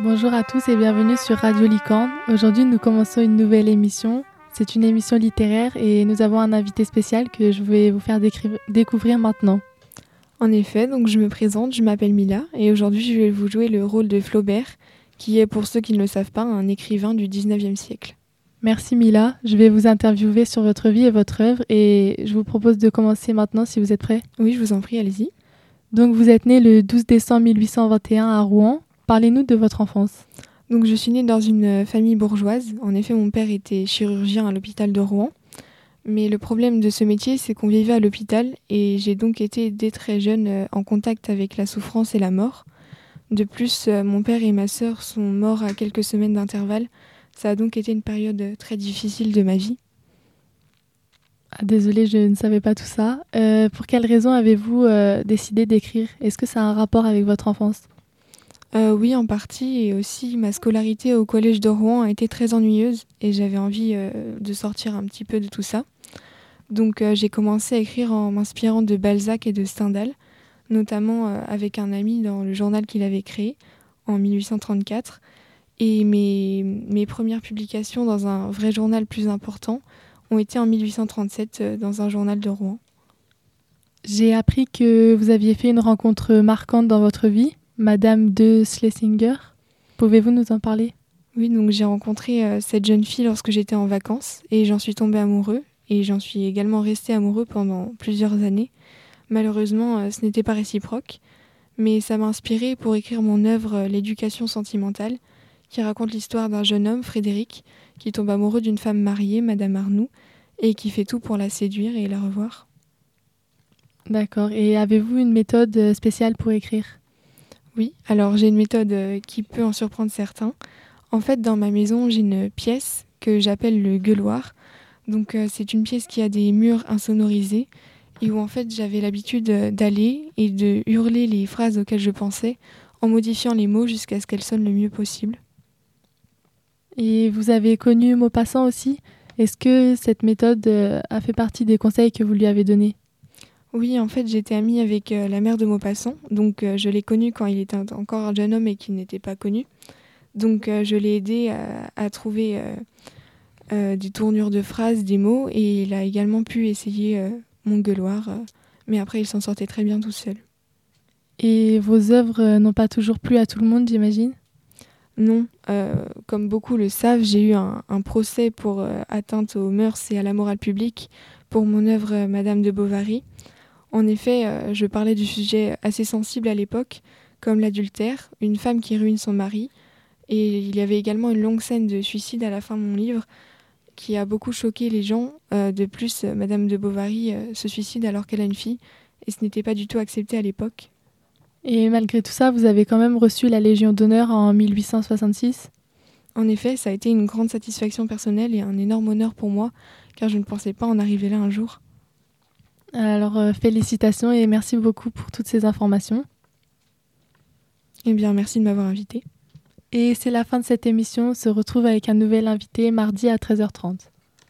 Bonjour à tous et bienvenue sur Radio Licorne. Aujourd'hui, nous commençons une nouvelle émission. C'est une émission littéraire et nous avons un invité spécial que je vais vous faire découvrir maintenant. En effet, donc je me présente, je m'appelle Mila et aujourd'hui je vais vous jouer le rôle de Flaubert, qui est pour ceux qui ne le savent pas un écrivain du 19e siècle. Merci Mila, je vais vous interviewer sur votre vie et votre œuvre et je vous propose de commencer maintenant si vous êtes prêts. Oui, je vous en prie, allez-y. Donc vous êtes né le 12 décembre 1821 à Rouen. Parlez-nous de votre enfance. Donc je suis née dans une famille bourgeoise. En effet, mon père était chirurgien à l'hôpital de Rouen. Mais le problème de ce métier, c'est qu'on vivait à l'hôpital et j'ai donc été dès très jeune euh, en contact avec la souffrance et la mort. De plus, euh, mon père et ma sœur sont morts à quelques semaines d'intervalle. Ça a donc été une période très difficile de ma vie. Ah, désolée, je ne savais pas tout ça. Euh, pour quelles raisons avez-vous décidé d'écrire? Est-ce que ça a un rapport avec votre enfance? Euh, oui, en partie, et aussi ma scolarité au collège de Rouen a été très ennuyeuse et j'avais envie euh, de sortir un petit peu de tout ça. Donc euh, j'ai commencé à écrire en m'inspirant de Balzac et de Stendhal, notamment avec un ami dans le journal qu'il avait créé en 1834. Et mes, mes premières publications dans un vrai journal plus important ont été en 1837 dans un journal de Rouen. J'ai appris que vous aviez fait une rencontre marquante dans votre vie. Madame de Schlesinger. Pouvez-vous nous en parler? Oui, donc j'ai rencontré euh, cette jeune fille lorsque j'étais en vacances et j'en suis tombé amoureux et j'en suis également resté amoureux pendant plusieurs années. Malheureusement, euh, ce n'était pas réciproque, mais ça m'a inspiré pour écrire mon œuvre euh, L'éducation sentimentale, qui raconte l'histoire d'un jeune homme, Frédéric, qui tombe amoureux d'une femme mariée, Madame Arnoux, et qui fait tout pour la séduire et la revoir. D'accord. Et avez-vous une méthode spéciale pour écrire? Oui, alors j'ai une méthode euh, qui peut en surprendre certains. En fait, dans ma maison, j'ai une pièce que j'appelle le gueuloir. Donc euh, c'est une pièce qui a des murs insonorisés et où en fait j'avais l'habitude euh, d'aller et de hurler les phrases auxquelles je pensais en modifiant les mots jusqu'à ce qu'elles sonnent le mieux possible. Et vous avez connu Maupassant aussi? Est-ce que cette méthode a fait partie des conseils que vous lui avez donnés? Oui, en fait, j'étais amie avec euh, la mère de Maupassant, donc euh, je l'ai connu quand il était encore un jeune homme et qu'il n'était pas connu. Donc euh, je l'ai aidé à, trouver des tournures de phrases, des mots, et il a également pu essayer mon gueuloir, mais après il s'en sortait très bien tout seul. Et vos œuvres n'ont pas toujours plu à tout le monde, j'imagine? Non, comme beaucoup le savent, j'ai eu un, un procès pour atteinte aux mœurs et à la morale publique pour mon œuvre Madame de Bovary. En effet, euh, je parlais du sujet assez sensible à l'époque, comme l'adultère, une femme qui ruine son mari, et il y avait également une longue scène de suicide à la fin de mon livre qui a beaucoup choqué les gens. Euh, de plus, Madame de Bovary euh, se suicide alors qu'elle a une fille, et ce n'était pas du tout accepté à l'époque. Et malgré tout ça, vous avez quand même reçu la Légion d'honneur en 1866 En effet, ça a été une grande satisfaction personnelle et un énorme honneur pour moi, car je ne pensais pas en arriver là un jour. Alors, euh, félicitations et merci beaucoup pour toutes ces informations. Eh bien, merci de m'avoir invité. Et c'est la fin de cette émission. On se retrouve avec un nouvel invité mardi à 13h30.